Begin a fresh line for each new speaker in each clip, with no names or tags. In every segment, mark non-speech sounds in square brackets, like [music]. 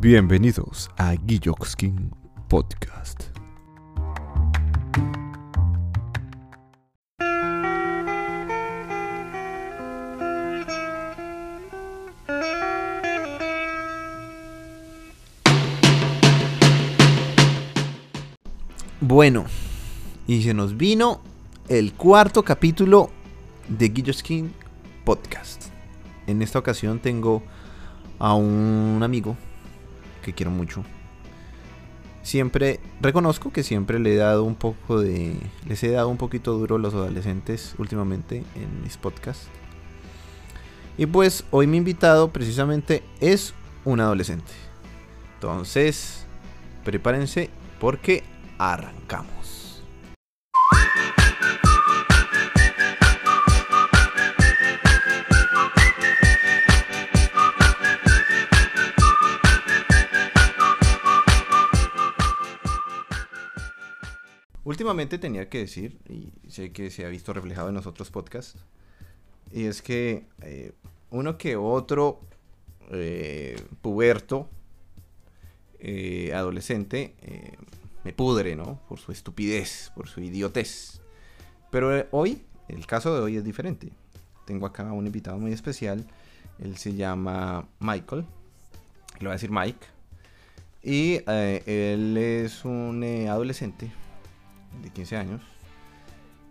Bienvenidos a Guilloxkin Podcast.
Bueno, y se nos vino el cuarto capítulo de Guilloskin Podcast. En esta ocasión tengo a un amigo quiero mucho. Siempre reconozco que siempre le he dado un poco de les he dado un poquito duro a los adolescentes últimamente en mis podcasts. Y pues hoy mi invitado precisamente es un adolescente. Entonces, prepárense porque arrancamos. Últimamente tenía que decir, y sé que se ha visto reflejado en los otros podcasts, y es que eh, uno que otro eh, puberto, eh, adolescente, eh, me pudre, ¿no? Por su estupidez, por su idiotez. Pero hoy, el caso de hoy es diferente. Tengo acá un invitado muy especial. Él se llama Michael. Le voy a decir Mike. Y él es un adolescente de 15 años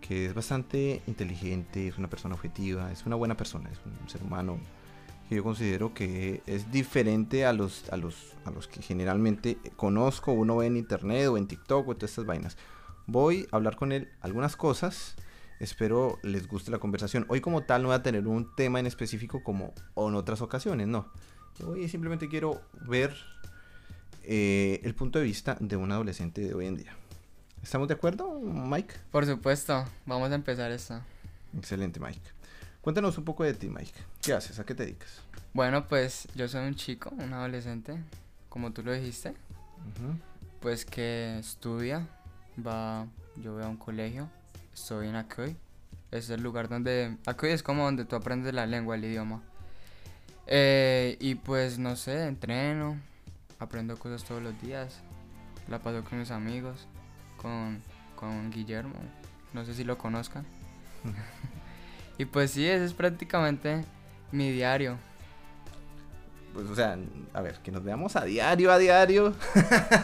que es bastante inteligente, es una persona objetiva, es una buena persona, es un ser humano que yo considero que es diferente a los, a los, a los que generalmente conozco, uno ve en internet o en TikTok o todas estas vainas. Voy a hablar con él algunas cosas, espero les guste la conversación. Hoy como tal no voy a tener un tema en específico como en otras ocasiones, no. Hoy simplemente quiero ver eh, el punto de vista de un adolescente de hoy en día. ¿Estamos de acuerdo, Mike?
Por supuesto, vamos a empezar esto.
Excelente, Mike. Cuéntanos un poco de ti, Mike. ¿Qué haces? ¿A qué te dedicas?
Bueno, pues yo soy un chico, un adolescente, como tú lo dijiste, pues que estudia, va, yo voy a un colegio, estoy en Acoy, es el lugar donde, Acoy es como donde tú aprendes la lengua, el idioma. Eh, y pues no sé, entreno, aprendo cosas todos los días, la paso con mis amigos, con, con Guillermo, no sé si lo conozcan. y pues sí, ese es prácticamente mi diario.
Pues, o sea, a ver, que nos veamos a diario, a diario.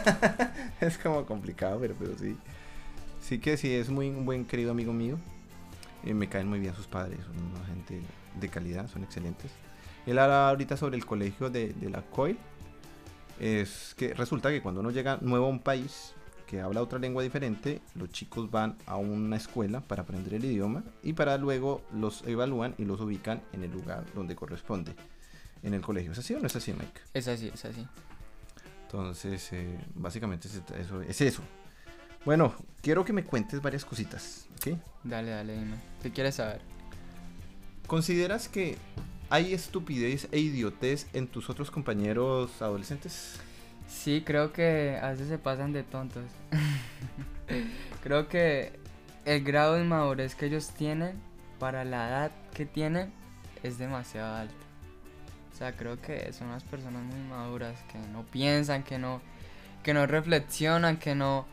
[laughs] es como complicado, pero, pero sí. Sí que sí, es muy un buen querido amigo mío. Eh, me caen muy bien sus padres, son una gente de calidad, son excelentes. Él habla ahorita sobre el colegio de, de la COIL. Es que resulta que cuando uno llega nuevo a un país que habla otra lengua diferente, los chicos van a una escuela para aprender el idioma y para luego los evalúan y los ubican en el lugar donde corresponde en el colegio. ¿Es así o no es así, Mike?
Es así, es así.
Entonces, eh, básicamente es eso, es eso. Bueno, quiero que me cuentes varias cositas, ¿ok?
Dale, dale, dime. ¿Qué quieres saber?
¿Consideras que hay estupidez e idiotez en tus otros compañeros adolescentes?
Sí, creo que a veces se pasan de tontos. [laughs] creo que el grado de inmadurez que ellos tienen para la edad que tienen es demasiado alto. O sea, creo que son unas personas muy maduras que no piensan, que no, que no reflexionan, que no,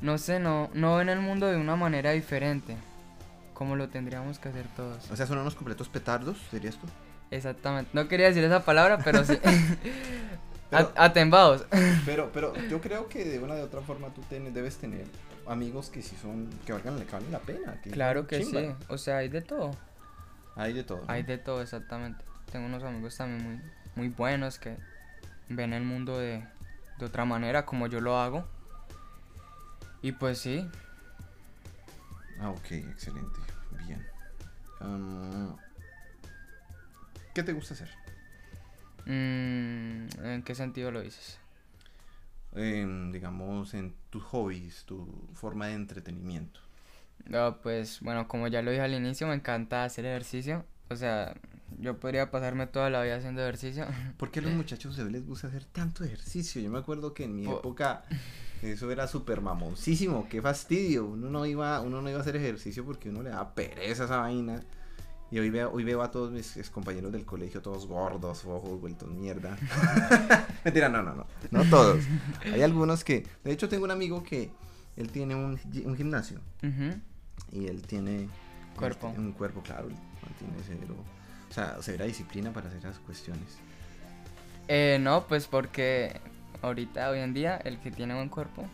no sé, no, no ven el mundo de una manera diferente, como lo tendríamos que hacer todos.
O sea, son unos completos petardos, ¿serías tú?
Exactamente. No quería decir esa palabra, pero sí. [laughs]
Pero-
Atembados. [laughs]
Pero, pero yo creo que de una de otra forma tú ten- debes tener amigos que sí son, que valgan, que valen la pena. que
Claro que
chimba.
sí. O sea, hay de todo.
Hay de todo. ¿no?
Hay de todo, exactamente. Tengo unos amigos también muy, muy buenos que ven el mundo de, de otra manera, como yo lo hago. Y pues sí,
Ah, ok, excelente. Bien. Ah, ¿Qué te gusta hacer?
Mm, ¿en qué sentido lo dices?
En, digamos, en tus hobbies, tu forma de entretenimiento.
No, pues bueno, como ya lo dije al inicio, me encanta hacer ejercicio. O sea, yo podría pasarme toda la vida haciendo ejercicio.
¿Por qué a los [laughs] muchachos de les gusta hacer tanto ejercicio? Yo me acuerdo que en mi
Po-
época eso era súper mamoncísimo, qué fastidio. Uno no, iba, uno no iba a hacer ejercicio porque uno le daba pereza a esa vaina. Y hoy veo, hoy veo a todos mis ex compañeros del colegio, todos gordos, ojos vueltos mierda. [laughs] Mentira, no, no, no. No [laughs] todos. Hay algunos que. De hecho, tengo un amigo que él tiene un, gi- un gimnasio. Y él tiene.
Cuerpo.
Un cuerpo, claro. él Tiene cero. O sea, severa disciplina para hacer esas cuestiones.
Eh, no, pues porque ahorita, hoy en día, el que tiene buen cuerpo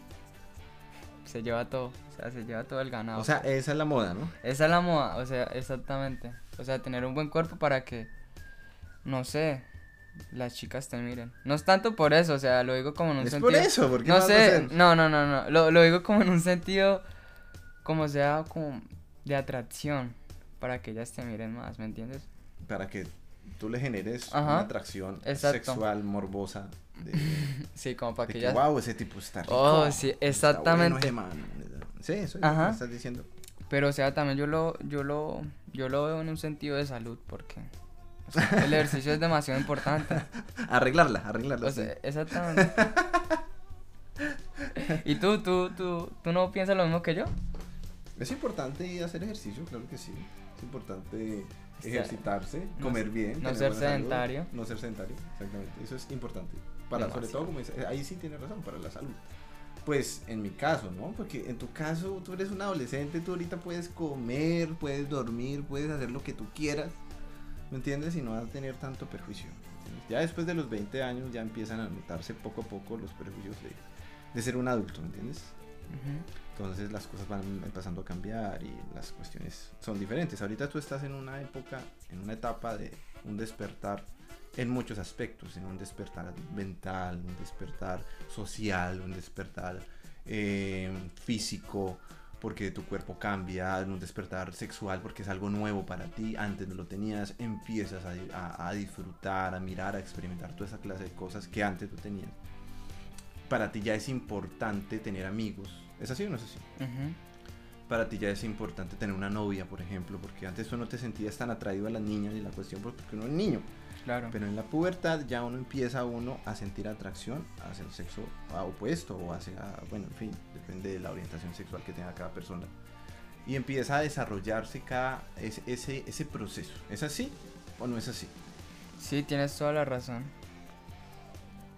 se lleva todo. O sea, se lleva todo el ganado.
O sea, esa es la moda, ¿no?
Esa es la moda, o sea, exactamente. O sea, tener un buen cuerpo para que, no sé, las chicas te miren. No es tanto por eso, o sea, lo digo como en un
Es
sentido.
por eso, porque
No sé, no, no, no, no. Lo, lo digo como en un sentido, como sea, como de atracción, para que ellas te miren más, ¿me entiendes?
Para que tú le generes
Ajá.
una atracción
Exacto.
sexual, morbosa. De, [laughs]
Sí, como para
de
que ellas.
wow, ese tipo está rico.
Oh, sí,
bueno
exactamente.
man". Sí, eso es lo que estás diciendo.
Pero, o sea, también yo lo, yo lo, yo lo veo en un sentido de salud, porque o sea, el ejercicio es demasiado importante. [laughs]
Arreglarla, arreglarla.
O
sí.
sea, exactamente. [laughs] ¿Y tú, tú, tú, tú no piensas lo mismo que yo?
Es importante hacer ejercicio, claro que sí. Es importante ejercitarse,
no
comer bien.
no ser
salud,
sedentario.
no ser sedentario, exactamente. Eso es importante. Para, sobre todo, como dice, ahí sí tiene razón, para la salud. Pues en mi caso, ¿no? Porque en tu caso tú eres un adolescente, tú ahorita puedes comer, puedes dormir, puedes hacer lo que tú quieras, ¿me entiendes? Y no vas a tener tanto perjuicio. Ya después de los 20 años ya empiezan a notarse poco a poco los perjuicios de, de ser un adulto, ¿me entiendes? Entonces las cosas van empezando a cambiar y las cuestiones son diferentes. Ahorita tú estás en una época, en una etapa de un despertar en muchos aspectos, en un despertar mental, un despertar social, un despertar eh, físico, porque tu cuerpo cambia, en un despertar sexual, porque es algo nuevo para ti, antes no lo tenías, empiezas a, a- a disfrutar, a mirar, a experimentar toda esa clase de cosas que antes tú tenías. Para ti ya es importante tener amigos. ¿Es así o no es así? Para ti ya es importante tener una novia, por ejemplo, porque antes tú no te sentías tan atraído a las niñas y la cuestión porque uno es niño.
Claro.
Pero en la pubertad ya uno empieza uno a sentir atracción hacia el sexo ah, opuesto o hacia, bueno, en fin, depende de la orientación sexual que tenga cada persona. Y empieza a desarrollarse cada, ese, ese, ese proceso. ¿Es así o no es así?
Sí, tienes toda la razón.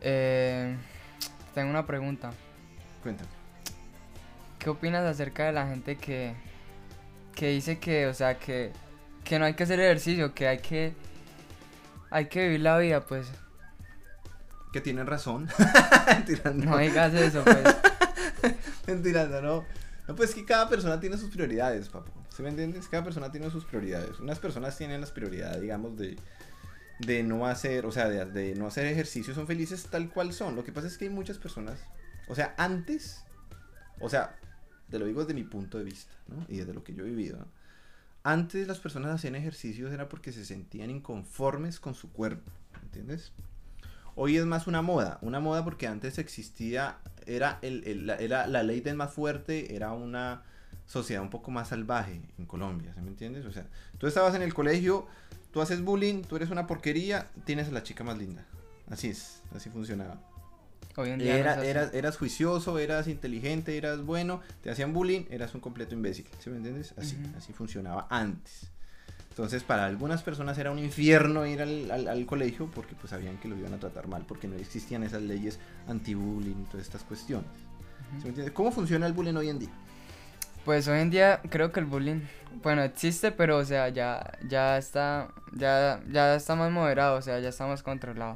Eh, tengo una pregunta.
Cuéntame.
¿Qué opinas acerca de la gente que, que dice que, o sea, que, que no hay que hacer ejercicio, que hay que, hay que vivir la vida, pues?
Que tienen razón. [laughs] Tirando.
No digas eso, pues. [laughs]
Mentira, no, no. Pues que cada persona tiene sus prioridades, papu. ¿Sí me entiendes? Cada persona tiene sus prioridades. Unas personas tienen las prioridades, digamos, de, de no hacer, o sea, de, de no hacer ejercicio, son felices tal cual son. Lo que pasa es que hay muchas personas, o sea, antes, o sea, te lo digo desde mi punto de vista, ¿no? Y desde lo que yo he vivido, ¿no? Antes las personas hacían ejercicios era porque se sentían inconformes con su cuerpo, ¿entiendes? Hoy es más una moda, una moda porque antes existía, era, el, la, era la ley del más fuerte, era una sociedad un poco más salvaje en Colombia, ¿sí me entiendes? O sea, tú estabas en el colegio, tú haces bullying, tú eres una porquería, tienes a la chica más linda. Así es, así funcionaba.
Hoy en día no
Era, eras, eras juicioso, eras inteligente, eras bueno, te hacían bullying, eras un completo imbécil, ¿sí me entiendes? Así, así funcionaba antes. Entonces, para algunas personas era un infierno ir al, al- al colegio porque pues sabían que lo iban a tratar mal, porque no existían esas leyes anti-bullying y todas estas cuestiones. ¿Sí me entiendes? ¿Cómo funciona el bullying hoy en día?
Pues hoy en día creo que el bullying, bueno, existe, pero o sea, ya, ya está, ya, ya está más moderado, o sea, ya está más controlado.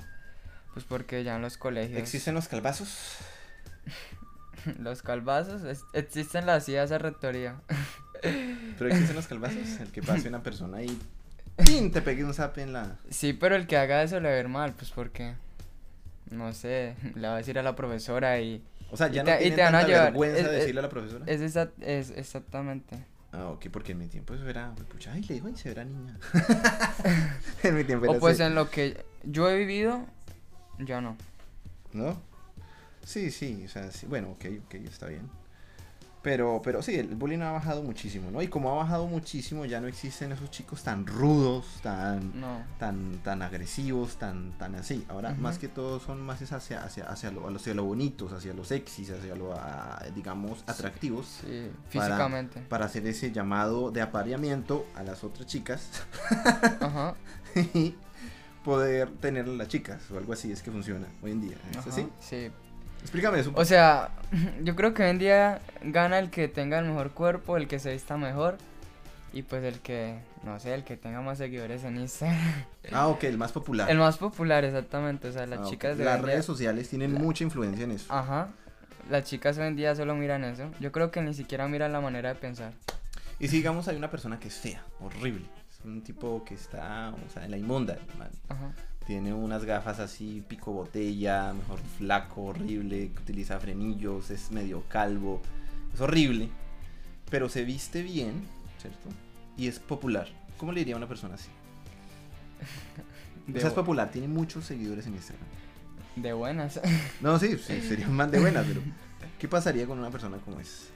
Pues porque ya en los colegios,
¿Existen los calvazos? [laughs]
los calvazos, es- existen las ideas de rectoría. [laughs]
¿Pero existen los calvazos? El que pase una persona y [laughs] ¡pin! te pegue un zap en la...
Sí, pero el que haga eso le va a ir mal, pues porque, no sé, le va a decir a la profesora y
O sea, ya
Y
no
te- y
tienen
te van a llevar-
vergüenza
es-
de
es-
decirle a la profesora.
es, esa- es exactamente.
Ah, ok, porque en mi tiempo eso era, pucha, ay, le dijo se era niña. en mi tiempo era
O pues
así,
en lo que yo he vivido, ya no.
¿No? Sí, sí, o sea, sí, bueno, ok, ok, está bien. Pero, pero sí, el bullying ha bajado muchísimo, ¿no? Y como ha bajado muchísimo, ya no existen esos chicos tan rudos, tan,
No.
tan, tan agresivos, tan, tan así. Ahora, más que todo, son más hacia, hacia, hacia, lo, hacia lo bonitos, hacia los sexys, hacia lo, ah, digamos, atractivos.
Sí,
Para-
físicamente.
Para hacer ese llamado de apareamiento a las otras chicas
Ajá. [laughs]
y poder tener a las chicas o algo así es que funciona hoy en día. ¿Es
ajá,
así?
Sí.
Explícame eso.
O sea, [laughs] yo creo que hoy en día gana el que tenga el mejor cuerpo, el que se vista mejor y pues el que, no sé, el que tenga más seguidores en Instagram. [laughs]
Ah, ok, el más popular.
El más popular, exactamente. O sea, las
Ah,
chicas de
Las
día-
redes sociales tienen
la-
mucha influencia en eso.
Ajá. Las chicas hoy en día solo miran eso. Yo creo que ni siquiera miran la manera de pensar.
Y si digamos hay una persona que es fea, horrible. Es un tipo que está, o sea, en la inmunda, man.
Ajá.
Tiene unas gafas así, pico botella, mejor flaco, horrible, que utiliza frenillos, es medio calvo. Es horrible. Pero se viste bien, ¿cierto? Y es popular. ¿Cómo le diría a una persona así? [laughs] O
De,
sea, es popular, tiene muchos seguidores en Instagram.
de buenas. [laughs]
No, sí, sí [laughs] sería un man de buenas, pero ¿qué pasaría con una persona como es?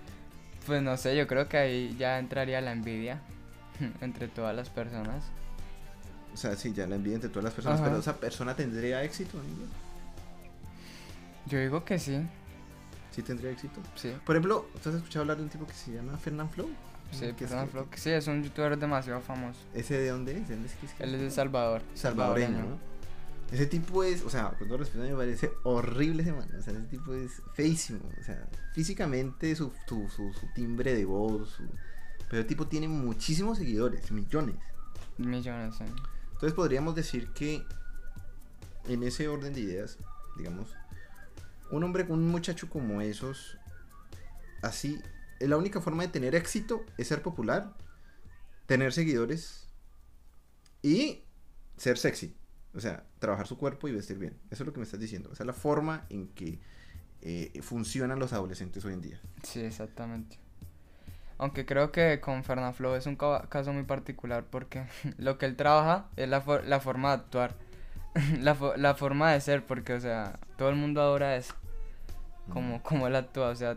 Pues no sé, yo creo que ahí ya entraría la envidia [laughs] entre todas las personas.
O sea, sí, ya la envidia entre todas las personas,
Ajá.
pero esa persona tendría éxito, amigo?
Yo digo que sí,
¿Sí tendría éxito?
sí.
Por ejemplo, ¿tú has escuchado hablar de un tipo que se llama Fernand Flow?
Sí,
¿Qué es
Fernando
que-
Flo, que sí, es un youtuber demasiado famoso.
¿Ese de dónde es? ¿De dónde es que es que
Él es de Salvador.
salvadoreño, ¿no? Ese tipo es, o sea, con todo respeto, me parece horrible ese man. O sea, ese tipo es feísimo. O sea, físicamente, su, su, su, su timbre de voz, su... pero el tipo tiene muchísimos seguidores, millones.
Millones, sí.
Entonces podríamos decir que en ese orden de ideas, digamos, un hombre con un muchacho como esos, así, eh, la única forma de tener éxito es ser popular, tener seguidores y ser sexy. O sea, trabajar su cuerpo y vestir bien. Eso es lo que me estás diciendo. Esa es la forma en que eh, funcionan los adolescentes hoy en día.
Sí, exactamente. Aunque creo que con Fernaflo es un ca- caso muy particular porque [laughs] lo que él trabaja es la, for- la forma de actuar, [laughs] la, fo- la forma de ser, porque, o sea, todo el mundo adora eso, como, como él actúa, o sea,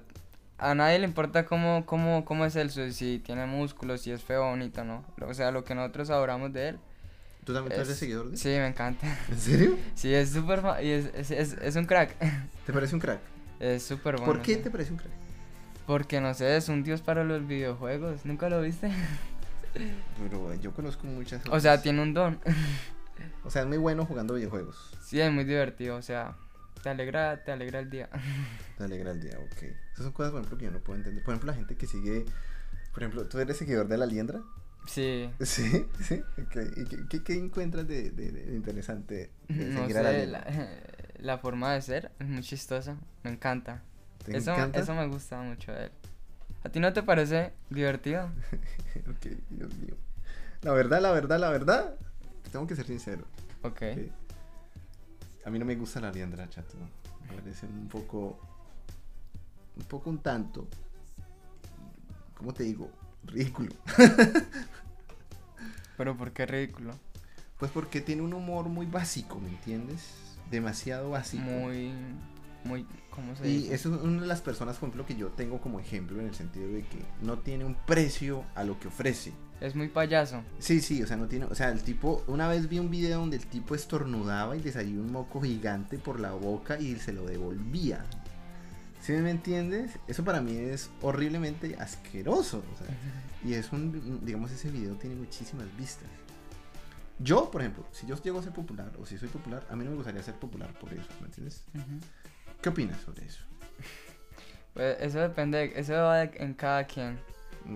a nadie le importa cómo, cómo, cómo es él, si tiene músculos, si es feo bonito, ¿no? O sea, lo que nosotros adoramos de él.
¿Tú también eres
es-
seguidor de él?
Sí, me encanta. [laughs]
¿En serio?
Sí, es súper es, es, es, es un crack.
¿Te parece un crack?
Es súper bueno.
¿Por qué
sí.
te parece un crack?
Porque no sé, es un dios para los videojuegos. ¿Nunca lo viste?
Pero yo conozco muchas
O sea, tiene un don. [laughs]
O sea, es muy bueno jugando videojuegos.
Sí, es muy divertido. O sea, te alegra, te alegra el día. [laughs]
Te alegra el día, ok. Esas son cosas, por ejemplo, que yo no puedo entender. Por ejemplo, la gente que sigue. Por ejemplo, ¿tú eres seguidor de la liendra?
Sí. [laughs]
Sí, sí. Ok. ¿Y qué, qué, qué encuentras de, de- de interesante de
No
seguir a la
la, la forma de ser es muy chistosa. Me encanta.
¿Te
Eso,
encanta?
eso me gusta mucho de él. ¿A ti no te parece divertido? [laughs]
ok, Dios mío. La verdad, la verdad, la verdad. Tengo que ser sincero.
Ok.
¿ok? A mí no me gusta la liendra, chato. Me parece un poco. Un poco un tanto. ¿Cómo te digo? Ridículo. [laughs]
Pero ¿por qué ridículo?
Pues porque tiene un humor muy básico, ¿me entiendes? Demasiado básico.
Muy, muy, ¿cómo se dice?
es una de las personas, por ejemplo, que yo tengo como ejemplo en el sentido de que no tiene un precio a lo que ofrece.
Es muy payaso.
Sí, sí, o sea, no tiene, o sea, el tipo, una vez vi un video donde el tipo estornudaba y le salía un moco gigante por la boca y se lo devolvía. ¿Sí me entiendes? Eso para mí es horriblemente asqueroso. o sea, [laughs] y es un, digamos, ese video tiene muchísimas vistas. Yo, por ejemplo, si yo llego a ser popular o si soy popular, a mí no me gustaría ser popular por eso, ¿me entiendes?
Ujú.
¿Qué opinas sobre eso?
Pues eso depende, eso va de- en cada quien.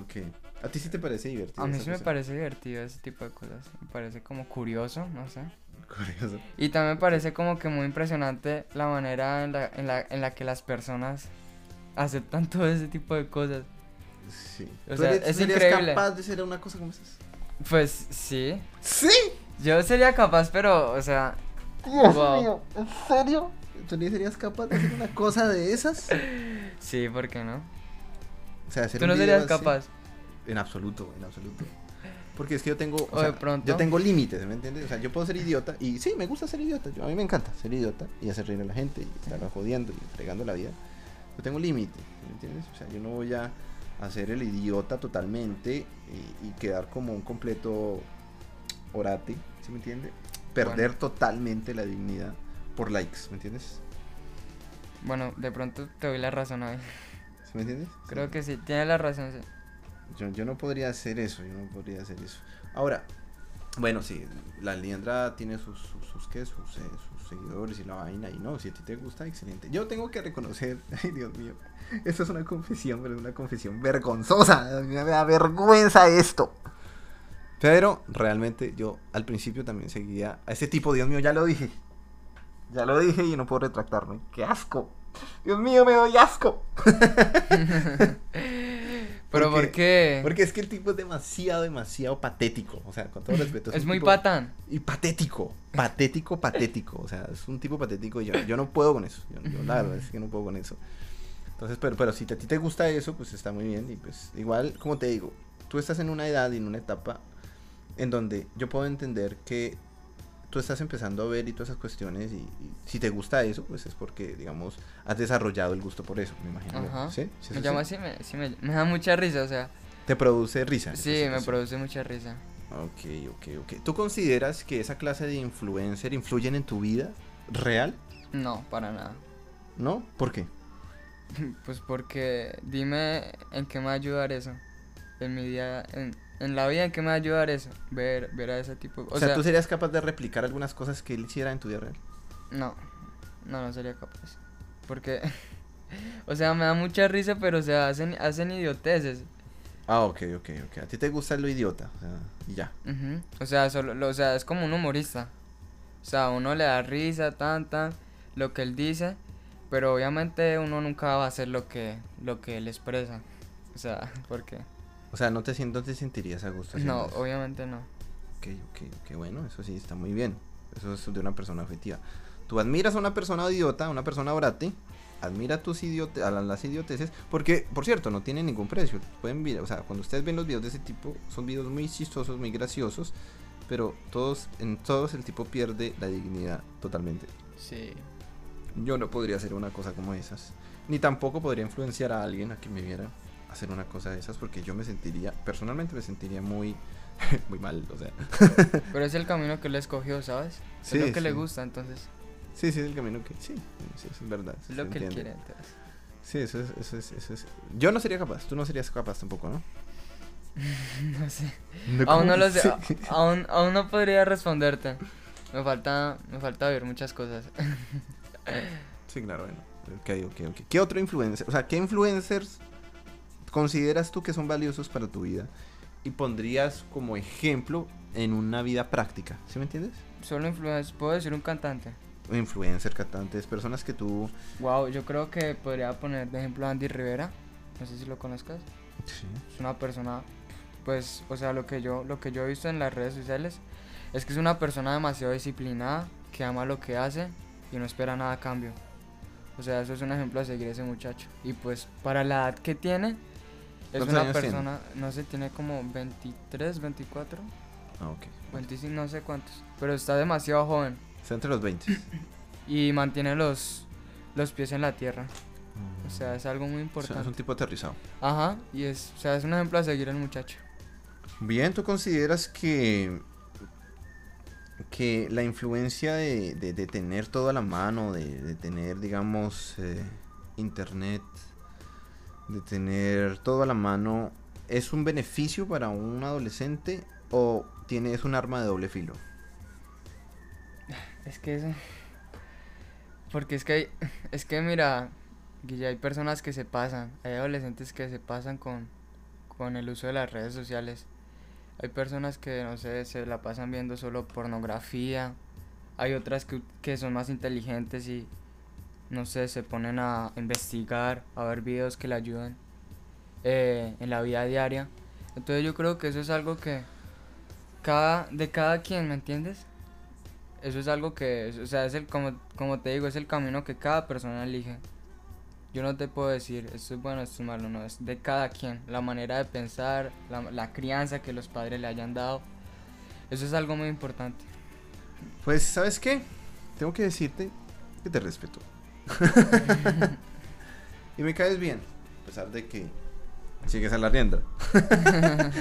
Ok. ¿A ti sí te parece divertido?
A mí sí me parece divertido ese tipo de cosas. Me parece como curioso, no sé. [laughs]
Curioso.
Y también me parece como que muy impresionante la manera en la, en la, en la que las personas aceptan [laughs] todo ese tipo de cosas.
Sí.
O
¿Tú
sea,
eres-
es
serías
increíble.
capaz de ser una cosa como esas?
Pues sí.
¡Sí!
Yo sería capaz, pero, o sea,
Dios
Wow.
mío, ¿en serio? ¿Tú ni serías capaz de hacer una cosa de esas?
sí, ¿por qué no?
O sea, hacer
Tú
un
no
video
serías
así-
capaz.
En absoluto, en absoluto. Porque es que yo tengo. O,
O de
sea,
pronto.
Yo tengo límites, ¿me entiendes? O sea, yo puedo ser idiota. Y sí, me gusta ser idiota. yo- a mí me encanta ser idiota y hacer reír a la gente y estarla jodiendo y fregando la vida. yo tengo un límite, ¿me entiendes? O sea, yo no voy a hacer el idiota totalmente y, y quedar como un completo orate, ¿sí me entiende? Perder
Bueno.
totalmente la dignidad por likes, ¿me entiendes?
Bueno, de pronto te doy la razón ahí.
¿Sí me entiendes?
Creo que sí, tienes la razón. sí.
Yo, yo no podría hacer eso, yo no podría hacer eso. Ahora, bueno, sí, la liendra tiene sus, sus, sus, ¿qué? sus, eh, sus seguidores y la vaina, y no, si a ti te gusta, excelente. Yo tengo que reconocer, [laughs] ay Dios mío, esto es una confesión, pero es una confesión vergonzosa, a me da vergüenza esto. Pero realmente yo al principio también seguía a ese tipo, Dios mío, ya lo dije. Ya lo dije y no puedo retractarme. ¡Qué asco! Dios mío, me doy asco. [laughs]
Pero
¿Por
¿por qué?
Porque es que el tipo es demasiado, demasiado patético. O sea, con todo respeto.
Es
un
muy
tipo-
patán.
Y patético. Patético, patético. O sea, es un tipo patético y yo, yo no puedo con eso. Yo, yo la verdad es que no puedo con eso. Entonces, pero, pero si a ti te gusta eso, pues está muy bien. Y pues igual, como te digo, tú estás en una edad y en una etapa en donde yo puedo entender que tú estás empezando a ver y todas esas cuestiones y, y si te gusta eso, pues es porque, digamos, has desarrollado el gusto por eso, me imagino.
Ajá.
¿Sí? ¿Sí
Me llama sí me, me da mucha risa, o sea.
Te produce risa.
Sí, me
situación.
produce mucha risa.
Ok, ok, ok. ¿Tú consideras que esa clase de influencer influyen en tu vida real?
No, para nada.
¿No? ¿Por qué? [laughs]
Pues porque dime en qué me va a ayudar eso. En mi día, en, en la vida en qué me va a ayudar eso. Ver, ver a ese tipo.
O, sea, ¿tú serías capaz de replicar algunas cosas que él hiciera en tu vida real?
No, no, no sería capaz. Porque, [laughs] o sea, me da mucha risa, pero o sea, hacen, hacen idioteces.
Ah, ok, ok, ok. A ti te gusta lo idiota. O sea, y ya.
Ujú. O sea, solo, lo- o sea, es como un humorista. O sea, uno le da risa, tan, tan, lo que él dice, pero obviamente uno nunca va a hacer lo que, lo que él expresa. O sea, [laughs] porque
O sea, no te, no te sentirías a gusto.
no,
eso?
obviamente no.
Ok, ok, ok. Bueno, eso sí está muy bien. Eso es de una persona objetiva. Tú admiras a una persona idiota, a una persona orate. Admira tus idiote a la- las idioteces. Porque, por cierto, no tiene ningún precio. Pueden ver, o sea, cuando ustedes ven los videos de ese tipo, son videos muy chistosos, muy graciosos. Pero todos, en todos el tipo pierde la dignidad totalmente.
Sí.
Yo no podría hacer una cosa como esas. Ni tampoco podría influenciar a alguien a que me viera hacer una cosa de esas. Porque yo me sentiría, personalmente me sentiría muy, [laughs] muy mal. O sea,
Pero es el camino que él escogió, ¿sabes?
Sí,
es lo que le gusta, entonces.
Sí, sí, es el camino que. Sí, sí, eso es verdad.
Es lo que él quiere, entonces.
Sí, eso es, eso es, eso es. Yo no sería capaz, tú no serías capaz tampoco, ¿no? [laughs]
no sé.
No,
Aún no lo sé. [laughs]
Sí.
Aún, aún no podría responderte. Me falta, me falta ver muchas cosas.
Sí, claro, bueno. Ok, ok, ok. ¿Qué otro influencer? O sea, ¿qué influencers consideras tú que son valiosos para tu vida? Y pondrías como ejemplo en una vida práctica, ¿sí me entiendes?
Solo influencia, puedo decir un cantante.
Influencer, cantantes, personas que tú.
Wow, yo creo que podría poner de ejemplo a Andy Rivera. No sé si lo conozcas.
Sí.
Es una persona, pues, o sea, lo que yo, lo que yo he visto en las redes sociales es que es una persona demasiado disciplinada, que ama lo que hace y no espera nada a cambio. O sea, eso es un ejemplo a seguir ese muchacho. Y pues, para la edad que tiene, es
¿Cuántos
una
tiene?
persona, no sé, tiene como 23, 24,
Ah, ok.
25, no sé cuántos. Pero está demasiado joven
Está entre los 20. [coughs]
y mantiene los, los pies en la tierra. O sea, es algo muy
O sea,
importante.
es un tipo aterrizado.
Ajá, y es, o sea, es un ejemplo a seguir el muchacho.
Bien, ¿tú consideras que, que la influencia de, de- de tener todo a la mano, de, de tener, digamos, eh, internet, de tener todo a la mano, es un beneficio para un adolescente o tiene, es un arma de doble filo?
Es que eso. Porque es que hay, es que mira, Guille, hay personas que se pasan, hay adolescentes que se pasan con, con el uso de las redes sociales. Hay personas que, no sé, se la pasan viendo solo pornografía. Hay otras que, que son más inteligentes y, no sé, se ponen a investigar, a ver videos que le ayudan eh, en la vida diaria. Entonces yo creo que eso es algo que cada, de cada quien, ¿me entiendes? Eso es algo que, o sea, es el, como, como te digo, es el camino que cada persona elige. Yo no te puedo decir, esto es bueno, esto es malo, no, es de cada quien. La manera de pensar, la, la crianza que los padres le hayan dado. Eso es algo muy importante.
Pues, ¿sabes qué? Tengo que decirte que te respeto. [laughs] Y me caes bien, a pesar de que sigues a la rienda. [laughs]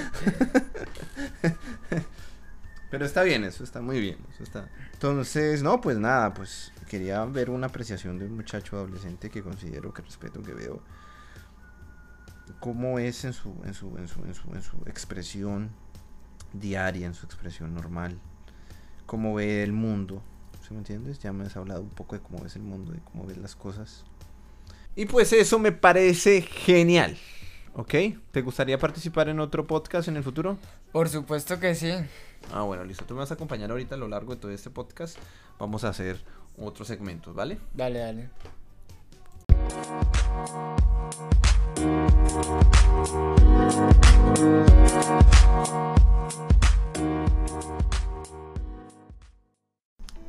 Pero está bien, eso está muy bien. Entonces, no, pues nada, pues quería ver una apreciación de un muchacho adolescente que considero que respeto, que veo cómo es en su, en su, en su, en su expresión diaria, en su expresión normal, cómo ve el mundo, ¿sí me entiendes? Ya me has hablado un poco de cómo ves el mundo, de cómo ves las cosas. Y pues eso me parece genial. ¿Ok? ¿Te gustaría participar en otro podcast en el futuro?
Por supuesto que sí.
Ah, bueno, listo. Tú me vas a acompañar ahorita a lo largo de todo este podcast. Vamos a hacer otros segmentos, ¿vale?
Dale, dale.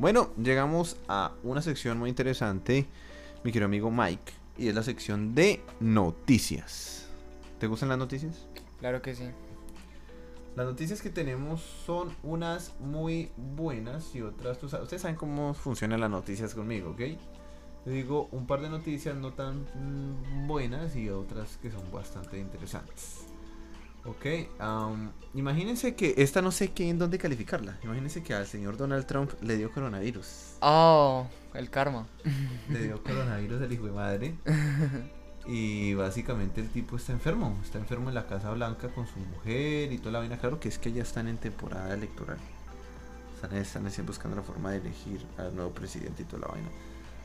Bueno, llegamos a una sección muy interesante, mi querido amigo Mike, y es la sección de noticias. ¿Te gustan las noticias?
Claro que sí.
Las noticias que tenemos son unas muy buenas y otras, tú sabes- ustedes saben cómo funcionan las noticias conmigo, ¿ok? Digo un par de noticias no tan mm, buenas y otras que son bastante interesantes. Ok, am, imagínense que esta no sé qué en dónde calificarla. Imagínense que al señor Donald Trump le dio coronavirus.
Oh, el karma.
Le dio coronavirus al hijo de madre. [laughs] Y básicamente el tipo está enfermo. Está enfermo en la Casa Blanca con su mujer y toda la vaina. Claro que es que ya están en temporada electoral. Están, están así buscando la forma de elegir al nuevo presidente y toda la vaina.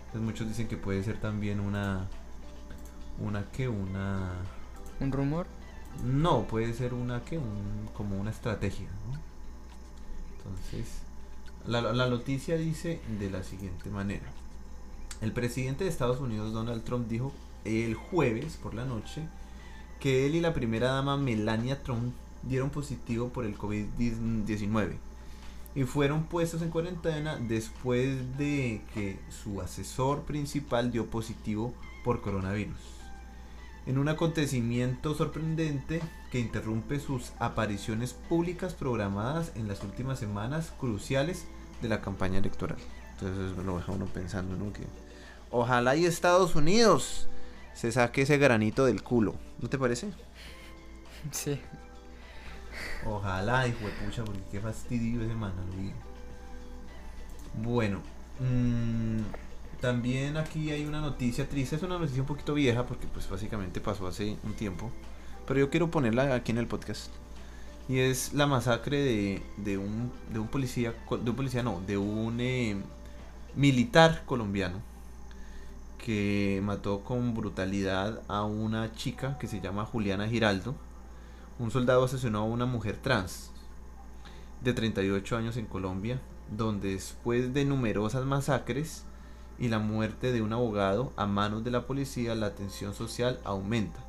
Entonces muchos dicen que puede ser también una... Una que una...
¿Un rumor?
No, puede ser una que un, como una estrategia. Entonces, la, la noticia dice de la siguiente manera. El presidente de Estados Unidos, Donald Trump, dijo el jueves por la noche que él y la primera dama Melania Trump dieron positivo por el COVID-19 y fueron puestos en cuarentena después de que su asesor principal dio positivo por coronavirus en un acontecimiento sorprendente que interrumpe sus apariciones públicas programadas en las últimas semanas cruciales de la campaña electoral. Entonces eso lo deja uno pensando, ¿no? Que ojalá y Estados Unidos se saque ese granito del culo, ¿no te parece?
Sí.
Ojalá, hijo de pucha, porque qué fastidio ese man. Bueno, mm, también aquí hay una noticia triste, es una noticia un poquito vieja porque pues básicamente pasó hace un tiempo, pero yo quiero ponerla aquí en el podcast. Y es la masacre de, de un, de un policía, de un policía no, de un eh, militar colombiano que mató con brutalidad a una chica que se llama Juliana Giraldo. Un soldado asesinó a una mujer trans de 38 años en Colombia, donde después de numerosas masacres y la muerte de un abogado a manos de la policía, la tensión social aumenta.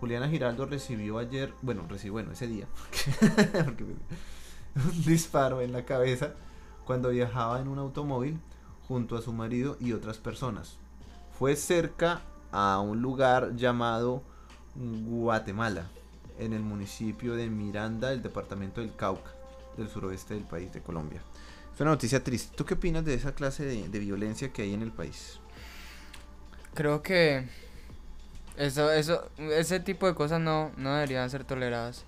Juliana Giraldo recibió ayer, bueno, recibió, ese día, [laughs] un disparo en la cabeza cuando viajaba en un automóvil junto a su marido y otras personas. Fue cerca a un lugar llamado Guatemala, en el municipio de Miranda, del departamento del Cauca, del suroeste del país de Colombia. Es una noticia triste. ¿Tú qué opinas de esa clase de, de violencia que hay en el país?
Creo que eso, eso, ese tipo de cosas no, no deberían ser toleradas.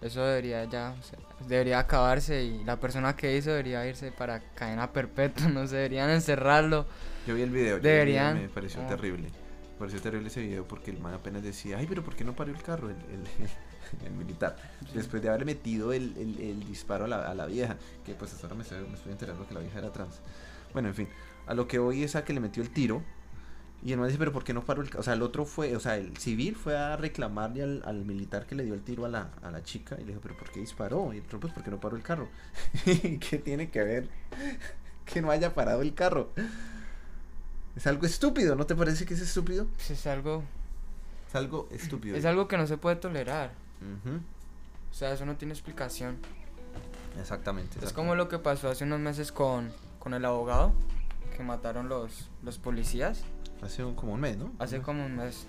Eso debería ya, o sea, debería acabarse y la persona que hizo debería irse para cadena perpetua, [laughs] no sé, deberían encerrarlo.
Yo vi el video,
Deberían.
me pareció
Ah.
terrible. Me pareció terrible ese video porque el man apenas decía, ay, pero ¿por qué no paró el carro el, el- el [laughs] militar? Después de haberle metido el, el- el disparo a la, a la vieja, que pues hasta ahora me estoy, me estoy enterando que la vieja era trans. Bueno, en fin, a lo que hoy es a que le metió el tiro. Y el man dice, pero ¿por qué no paró el carro? O sea, el otro fue, o sea, el civil fue a reclamarle al, al militar que le dio el tiro a la, a la chica. Y le dijo, pero ¿por qué disparó? Y el otro, pues, ¿por qué no paró el carro? [laughs] ¿Qué tiene que ver [laughs] que no haya parado el carro? Es algo estúpido, ¿no te parece que es estúpido?
Pues es algo,
Es algo estúpido.
es algo que no se puede tolerar. O sea, eso no tiene explicación.
Exactamente.
Es como lo que pasó hace unos meses con, con el abogado que mataron los, los policías
Hace un- como un mes, ¿no?
hace como un mes.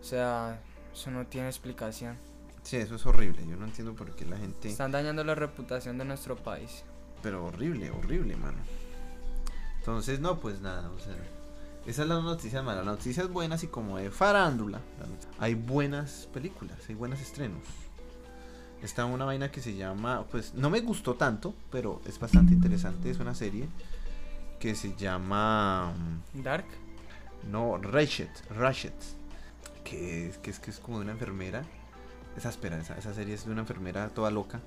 O sea, eso no tiene explicación.
Sí, eso es horrible. Yo no entiendo por qué la gente...
Están dañando la reputación de nuestro país.
Pero horrible, horrible, mano. Entonces, no, pues nada, o sea... Esa es la noticia mala. La noticia es buena, así como de farándula. Hay buenas películas, hay buenos estrenos. Está una vaina que se llama, pues no me gustó tanto, pero es bastante interesante. Es una serie que se llama,
Dark.
no, Ratchet, Ratchet, que es que es, que es como de una enfermera. Esa espera, esa, esa serie es de una enfermera toda loca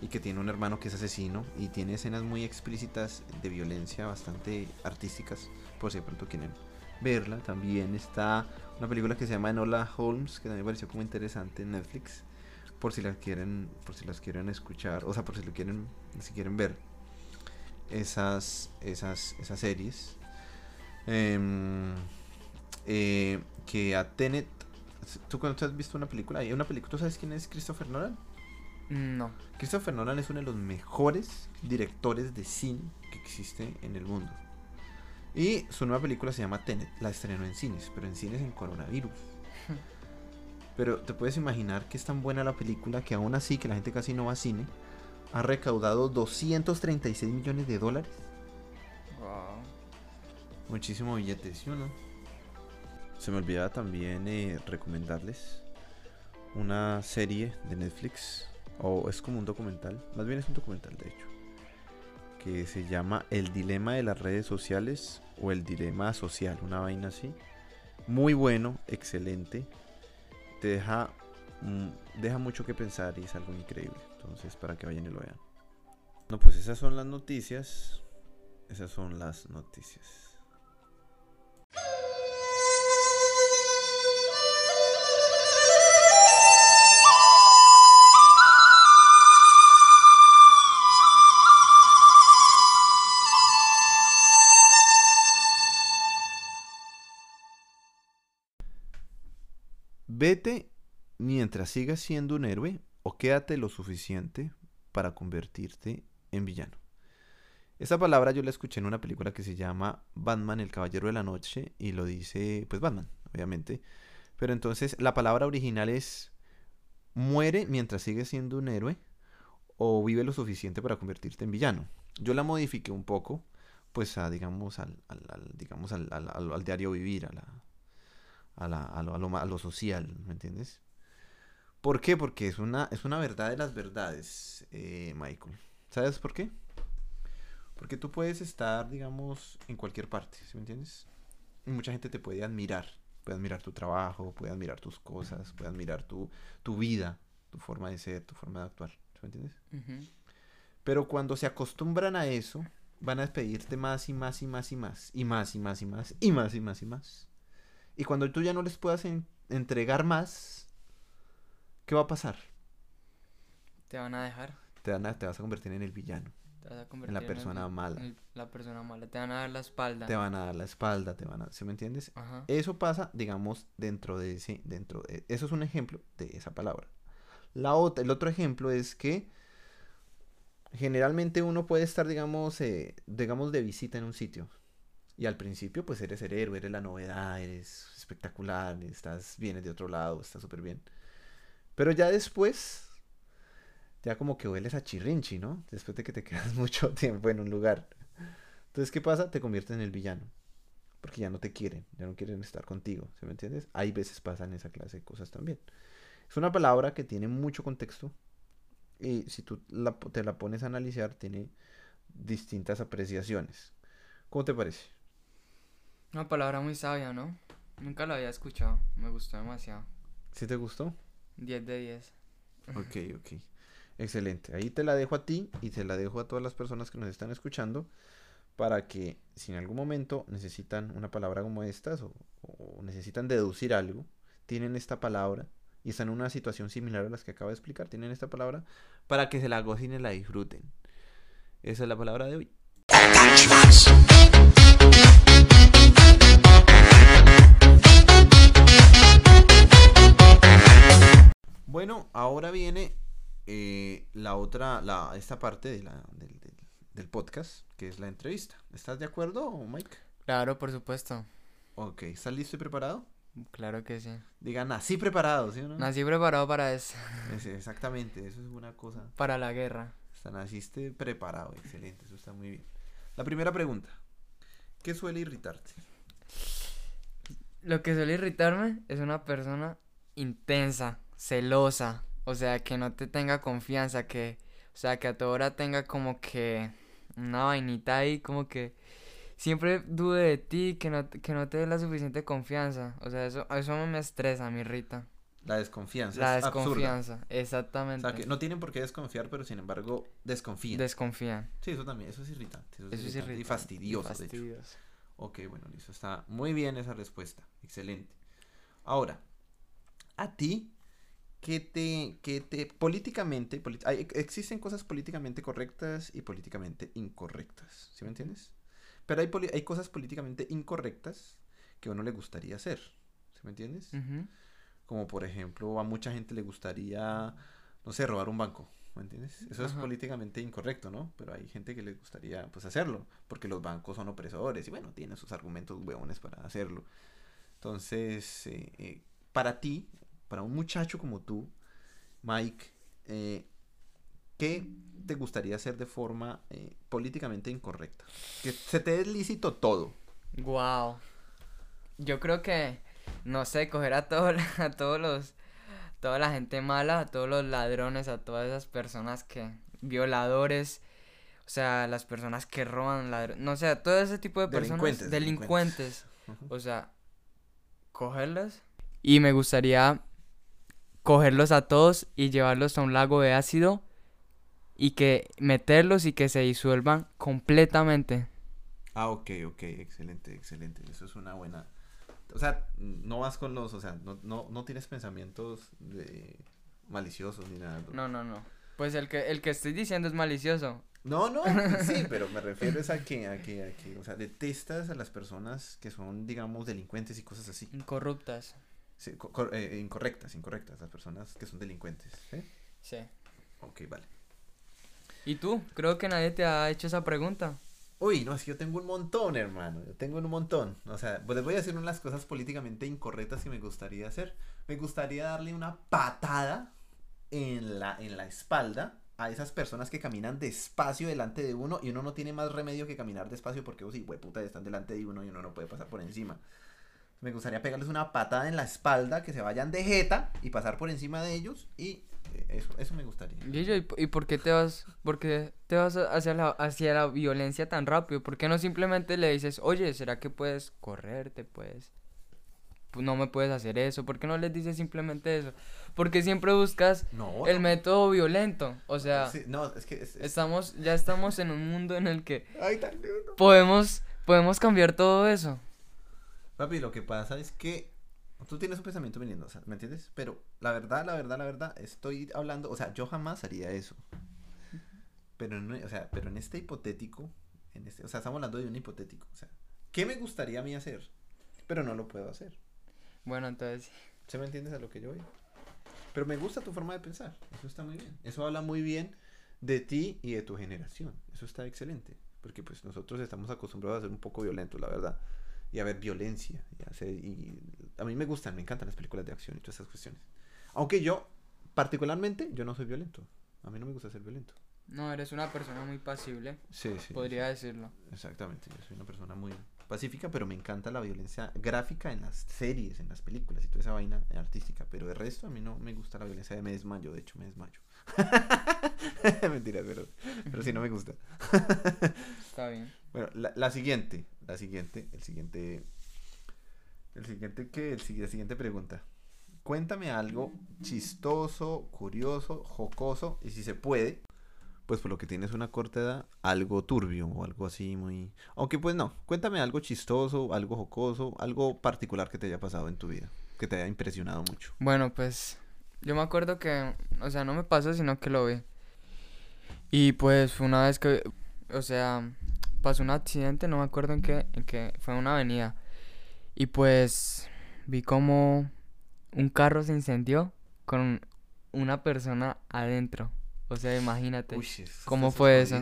y que tiene un hermano que es asesino y tiene escenas muy explícitas de violencia bastante artísticas, por si de pronto quieren verla. También está una película que se llama Enola Holmes, que también me pareció como interesante en Netflix, por si las quieren, por si las quieren escuchar, o sea, por si lo quieren, si quieren ver esas, esas, esas series. Em, eh, que a Tenet, ¿tú cuando has visto una película? Hay una película, ¿tú sabes quién es Christopher Nolan?
No.
Christopher Nolan es uno de los mejores directores de cine que existe en el mundo. Y su nueva película se llama Tenet. La estrenó en cines, pero en cines en coronavirus. [laughs] Pero te puedes imaginar que es tan buena la película que aún así, que la gente casi no va a cine, ha recaudado 236 millones de dólares.
Wow.
Muchísimo billete, ¿sí o no? Se me olvidaba también eh, recomendarles una serie de Netflix, o es como un documental, más bien es un documental de hecho, que se llama El dilema de las redes sociales o El dilema social, una vaina así. Muy bueno, excelente. Te deja, mm, deja mucho que pensar y es algo increíble. Entonces, para que vayan y lo vean. No, pues esas son las noticias. Esas son las noticias. Vete mientras sigas siendo un héroe o quédate lo suficiente para convertirte en villano. Esta palabra yo la escuché en una película que se llama Batman, el Caballero de la Noche, y lo dice, pues Batman, obviamente. Pero entonces la palabra original es muere mientras sigues siendo un héroe o vive lo suficiente para convertirte en villano. Yo la modifiqué un poco, pues a, digamos, al, al- digamos al- al diario vivir, a, la, a, la- a lo, a lo ma- a lo social, ¿me entiendes? ¿Por qué? Porque es una, es una verdad de las verdades, eh, Michael. ¿Sabes por qué? Porque tú puedes estar, digamos, en cualquier parte, ¿sí me entiendes? Y mucha gente te puede admirar. Puede admirar tu trabajo, puede admirar tus cosas, puede admirar tu, tu vida, tu forma de ser, tu forma de actuar, ¿sí me entiendes? Pero cuando se acostumbran a eso, van a pedirte más y más y más y más, y más y más y más, y más y más y más. Y cuando tú ya no les puedas en- entregar más, ¿qué va a pasar?
Te van a dejar.
Te, van a- te vas a convertir en el villano.
Te vas a convertir
la
el
persona
vi-
mala.
en la persona mala. Te van a dar la espalda.
Te van a dar la espalda, te van a... ¿Sí me entiendes?
Ajá.
Eso pasa, digamos, dentro de ese... Dentro de, eso es un ejemplo de esa palabra. La otra, el otro ejemplo es que generalmente uno puede estar, digamos, eh, digamos, de visita en un sitio. Y al principio, pues eres el héroe, eres la novedad, eres espectacular, estás, vienes de otro lado, estás súper bien. Pero ya después, ya como que hueles a chirrinchi, ¿no? Después de que te [laughs] quedas mucho tiempo en un lugar. Entonces, ¿qué pasa? Te conviertes en el villano. Porque ya no te quieren, ya no quieren estar contigo, ¿sí me entiendes? Hay veces pasan esa clase de cosas también. Es una palabra que tiene mucho contexto y si tú la te la pones a analizar, tiene distintas apreciaciones. ¿Cómo te parece?
Una palabra muy sabia, ¿no? Nunca la había escuchado. Me gustó demasiado.
¿Sí te gustó?
10 de 10.
Ok, ok. Excelente. Ahí te la dejo a ti y te la dejo a todas las personas que nos están escuchando para que si en algún momento necesitan una palabra como estas o, o necesitan deducir algo, tienen esta palabra y están en una situación similar a las que acabo de explicar, tienen esta palabra para que se la gocen y la disfruten. Esa es la palabra de hoy. Bueno, ahora viene eh, la otra, la, esta parte de la, del, del- del podcast, que es la entrevista. ¿Estás de acuerdo, Mike?
Claro, por supuesto.
Ok, ¿estás listo y preparado?
Claro que sí.
Digan así preparado, ¿sí o no?
Nací preparado para eso.
Es- exactamente, eso es una cosa.
Para la guerra.
Hasta naciste preparado, excelente, eso está muy bien. La primera pregunta, ¿qué suele irritarte?
Lo que suele irritarme es una persona intensa, celosa, o sea, que no te tenga confianza, que, o sea, que a toda hora tenga como que una vainita ahí, como que siempre dude de ti, que no, que no te dé la suficiente confianza. O sea, eso, eso me estresa, me irrita.
La desconfianza.
La
es absurda.
desconfianza,
O
exactamente.
sea, que no tienen por qué desconfiar, pero sin embargo desconfían.
Desconfían.
sí, eso también, eso es irritante. Eso es,
Eso es
irritante
irritante.
Y fastidioso, de hecho. Ok, bueno, listo. Está muy bien esa respuesta. Excelente. Ahora, a ti, ¿qué te, qué te, políticamente, hay- existen cosas políticamente correctas y políticamente incorrectas, ¿sí me entiendes? Pero hay, poli- hay cosas políticamente incorrectas que a uno le gustaría hacer, ¿sí me entiendes?
Ujú.
Como por ejemplo, a mucha gente le gustaría, no sé, robar un banco, ¿me entiendes? Eso es
Ajá.
políticamente incorrecto, ¿no? Pero hay gente que le gustaría, pues, hacerlo, porque los bancos son opresores y, bueno, tienen sus argumentos huevones para hacerlo. Entonces, eh, eh, para ti, para un muchacho como tú, Mike, eh, ¿qué te gustaría hacer de forma eh, políticamente incorrecta? Que se te dé lícito todo.
Wow. Yo creo que, no sé, coger a, todo, a todos los, toda la gente mala, a todos los ladrones, a todas esas personas que, violadores, o sea, las personas que roban, ladr- no sé, todo ese tipo de personas,
Delincuentes,
delincuentes, o sea, cogerlos y me gustaría cogerlos a todos y llevarlos a un lago de ácido y que meterlos y que se disuelvan completamente.
Ah, ok, ok, excelente, excelente. Eso es una buena. O sea, no vas con los, o sea, no, no, no tienes pensamientos de maliciosos ni nada.
No, no, no. Pues el que, el que estoy diciendo es malicioso.
No, no, [laughs] sí, pero me refiero es a que, a que, a que, o sea, detestas a las personas que son, digamos, delincuentes y cosas así.
Incorruptas.
Sí, eh, incorrectas, incorrectas, las personas que son delincuentes. ¿sí?
Sí.
Ok, vale.
¿Y tú? Creo que nadie te ha hecho esa pregunta.
Uy, no, es que yo tengo un montón, hermano. Yo tengo un montón. O sea, pues les voy a decir una de las cosas políticamente incorrectas que me gustaría hacer. Me gustaría darle una patada en la, en la espalda a esas personas que caminan despacio delante de uno y uno no tiene más remedio que caminar despacio porque, oh, sí, puta, están delante de uno y uno no puede pasar por encima. Me gustaría pegarles una patada en la espalda, que se vayan de jeta y pasar por encima de ellos y eh, eso, eso me gustaría.
¿y, y por qué te vas, por qué te vas hacia la, hacia la violencia tan rápido? ¿Por qué no simplemente le dices, oye, ¿será que puedes correr? ¿Te puedes? Pues no me puedes hacer eso. ¿Por qué no les dices simplemente eso? Porque siempre buscas
No,
el
no.
método violento. O sea,
Sí, no, es que... es- es-
estamos, ya estamos en un mundo en el que
Ay,
podemos, podemos cambiar todo eso.
Papi, lo que pasa es que tú tienes un pensamiento viniendo, o sea, ¿me entiendes? Pero la verdad, la verdad, la verdad, estoy hablando, o sea, yo jamás haría eso. Pero en, o sea, pero en este hipotético, en este, o sea, estamos hablando de un hipotético, o sea, ¿qué me gustaría a mí hacer? Pero no lo puedo hacer.
Bueno, entonces,
¿Se me entiendes a lo que yo voy? Pero me gusta tu forma de pensar, eso está muy bien. Eso habla muy bien de ti y de tu generación. Eso está excelente, porque pues nosotros estamos acostumbrados a ser un poco violentos, la verdad. Y a ver violencia. Y a, hacer- y a mí me gustan, me encantan las películas de acción y todas esas cuestiones. Aunque yo, particularmente, yo no soy violento. A mí no me gusta ser violento.
no, eres una persona muy pasible,
Sí, sí.
podría decirlo.
Exactamente, yo soy una persona muy pacífica, pero me encanta la violencia gráfica en las series, en las películas y toda esa vaina artística. Pero de resto a mí no me gusta la violencia, me desmayo, de hecho me desmayo. [laughs] Mentira, pero, pero sí no me gusta.
Está bien.
Bueno, la, la siguiente, la siguiente, el siguiente, el siguiente que, el, la siguiente pregunta. Cuéntame algo chistoso, curioso, jocoso y si se puede, pues por lo que tienes una corta edad, algo turbio o algo así muy... Aunque pues no, cuéntame algo chistoso, algo jocoso, algo particular que te haya pasado en tu vida, que te haya impresionado mucho.
Bueno, pues yo me acuerdo que, o sea, no me pasó, sino que lo vi. Y pues una vez que, o sea, pasó un accidente, no me acuerdo en qué, en qué, fue una avenida. Y pues vi como un carro se incendió con una persona adentro. O sea, imagínate.
Uy, eso está-
¿Cómo fue eso?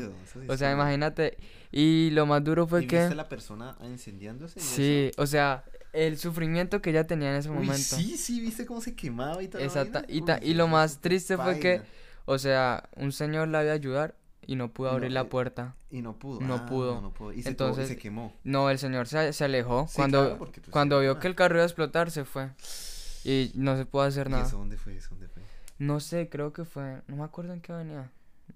O sea, imagínate. Y lo más duro fue
¿Y
que...
viste la persona incendiándose? y
Sí,
eso?
o sea, el sufrimiento que ella tenía en ese
Uy,
momento.
sí, sí, viste cómo se quemaba y todo.
Exacta- y ta- y lo más triste fue que- O sea, un señor la iba a ayudar y no pudo
Y no-
abrir la
eh,
puerta.
Y no pudo.
No
ah,
pudo.
No, no pudo. Y se,
Entonces-
se quemó.
No, el señor se, se alejó.
Sí,
cuando
claro,
cuando vio
ah.
que el carro iba a explotar, se fue. Y no se pudo hacer
¿Y
nada.
eso dónde fue? ¿Eso dónde fue?
No sé, creo que fue. No me acuerdo en qué avenida.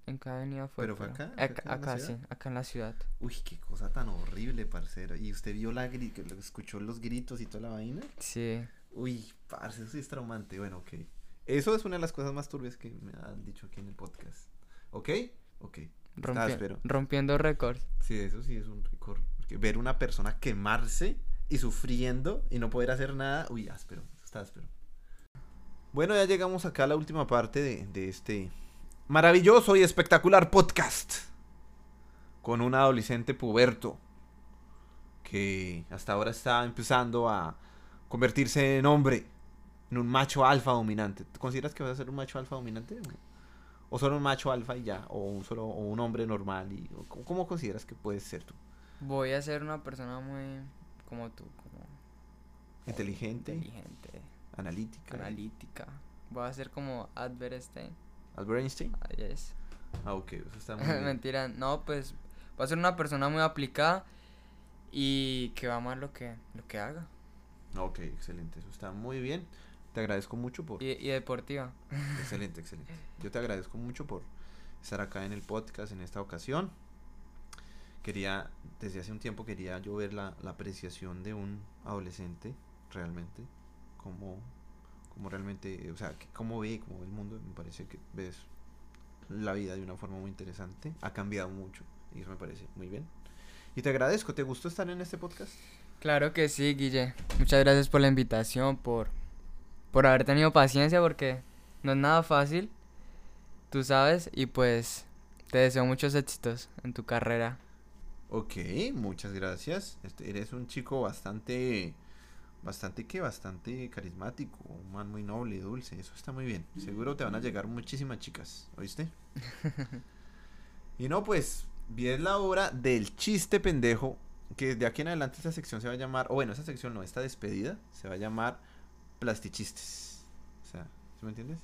En qué avenida fue.
¿Pero fue acá? ¿Fue
Acá,
acá
sí, acá en la ciudad.
Uy, qué cosa tan horrible, parcero. ¿Y usted vio la gri- que lo- escuchó los gritos y toda la vaina?
Sí.
Uy, parce, eso sí es traumante. Bueno, ok. Eso es una de las cosas más turbias que me han dicho aquí en el podcast. ¿Ok? Ok.
rompi-
áspero.
rompiendo récords.
Sí, eso sí es un récord. Porque ver una persona quemarse y sufriendo y no poder hacer nada, uy, áspero, está áspero. Bueno, ya llegamos acá a la última parte de, de este maravilloso y espectacular podcast. Con un adolescente puberto que hasta ahora está empezando a convertirse en hombre, en un macho alfa dominante. ¿Tú consideras que vas a ser un macho alfa dominante? ¿O solo un macho alfa y ya? ¿O un, solo, o un hombre normal? Y, o ¿cómo, cómo consideras que puedes ser tú?
Voy a ser una persona muy como tú, como
Inteligente,
inteligente,
analítica.
analítica. Voy a ser como Albert Einstein.
Albert Einstein.
Ah, yes.
Ah, ok, eso está muy [laughs] bien.
Mentira, no, pues voy a ser una persona muy aplicada y que va a amar lo que, lo que haga.
Ok, excelente, eso está muy bien. Te agradezco mucho por...
Y, y deportiva. [laughs]
Excelente, excelente. Yo te agradezco mucho por estar acá en el podcast en esta ocasión. Quería, desde hace un tiempo quería yo ver la, la apreciación de un adolescente, realmente, como, como realmente, o sea, cómo ve, cómo ve el mundo. Me parece que ves la vida de una forma muy interesante. Ha cambiado mucho y eso me parece muy bien. Y te agradezco, ¿te gustó estar en este podcast?
Claro que sí, Guille. Muchas gracias por la invitación, por, por haber tenido paciencia, porque no es nada fácil, tú sabes, y pues te deseo muchos éxitos en tu carrera.
Ok, muchas gracias. Este, eres un chico bastante, bastante que bastante carismático, un man muy noble y dulce. Eso está muy bien. Seguro te van a llegar muchísimas chicas, ¿oíste? [laughs] y no, pues, bien la hora del chiste pendejo. Que de aquí en adelante esta sección se va a llamar, o bueno, esta sección no, esta despedida se va a llamar Plastichistes. O sea, ¿sí me entiendes?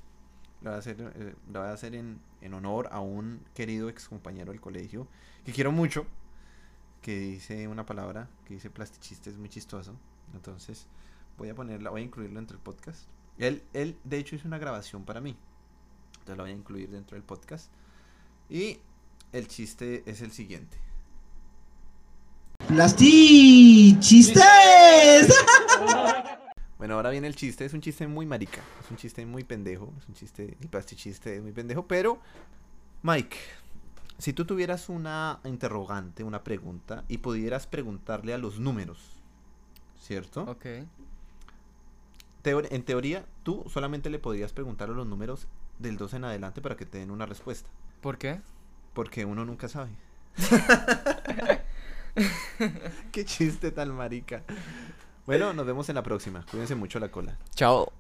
La voy a hacer, eh, la voy a hacer en, en honor a un querido ex compañero del colegio que quiero mucho que dice una palabra que dice plastichiste, es muy chistoso. Entonces voy a ponerla, voy a incluirlo dentro del podcast. Él, él de hecho hizo una grabación para mí. Entonces la voy a incluir dentro del podcast. Y el chiste es el siguiente.
¡Plastichistes! [laughs]
Bueno, ahora viene el chiste. Es un chiste muy marica. Es un chiste muy pendejo. Es un chiste, el plastichiste es muy pendejo. Pero, Mike, si tú tuvieras una interrogante, una pregunta, y pudieras preguntarle a los números, ¿cierto?
Ok.
Teor- en teoría, tú solamente le podrías preguntar a los números del 2 en adelante para que te den una respuesta.
¿Por qué?
Porque uno nunca sabe. [laughs] Qué chiste tan marica. Bueno, nos vemos en la próxima. Cuídense mucho la cola.
Chao.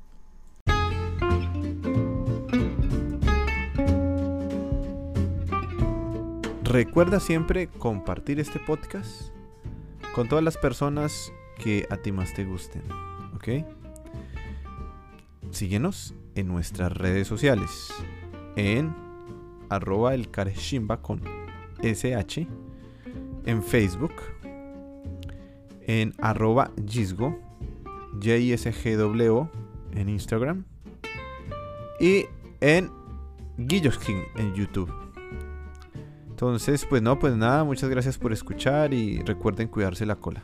Recuerda siempre compartir este podcast con todas las personas que a ti más te gusten. ¿Ok? Síguenos en nuestras redes sociales. En arroba con SH. En Facebook. En arroba Gisgo. En Instagram. Y en Guilloskin en YouTube. Entonces, pues no, pues nada, muchas gracias por escuchar y recuerden cuidarse la cola.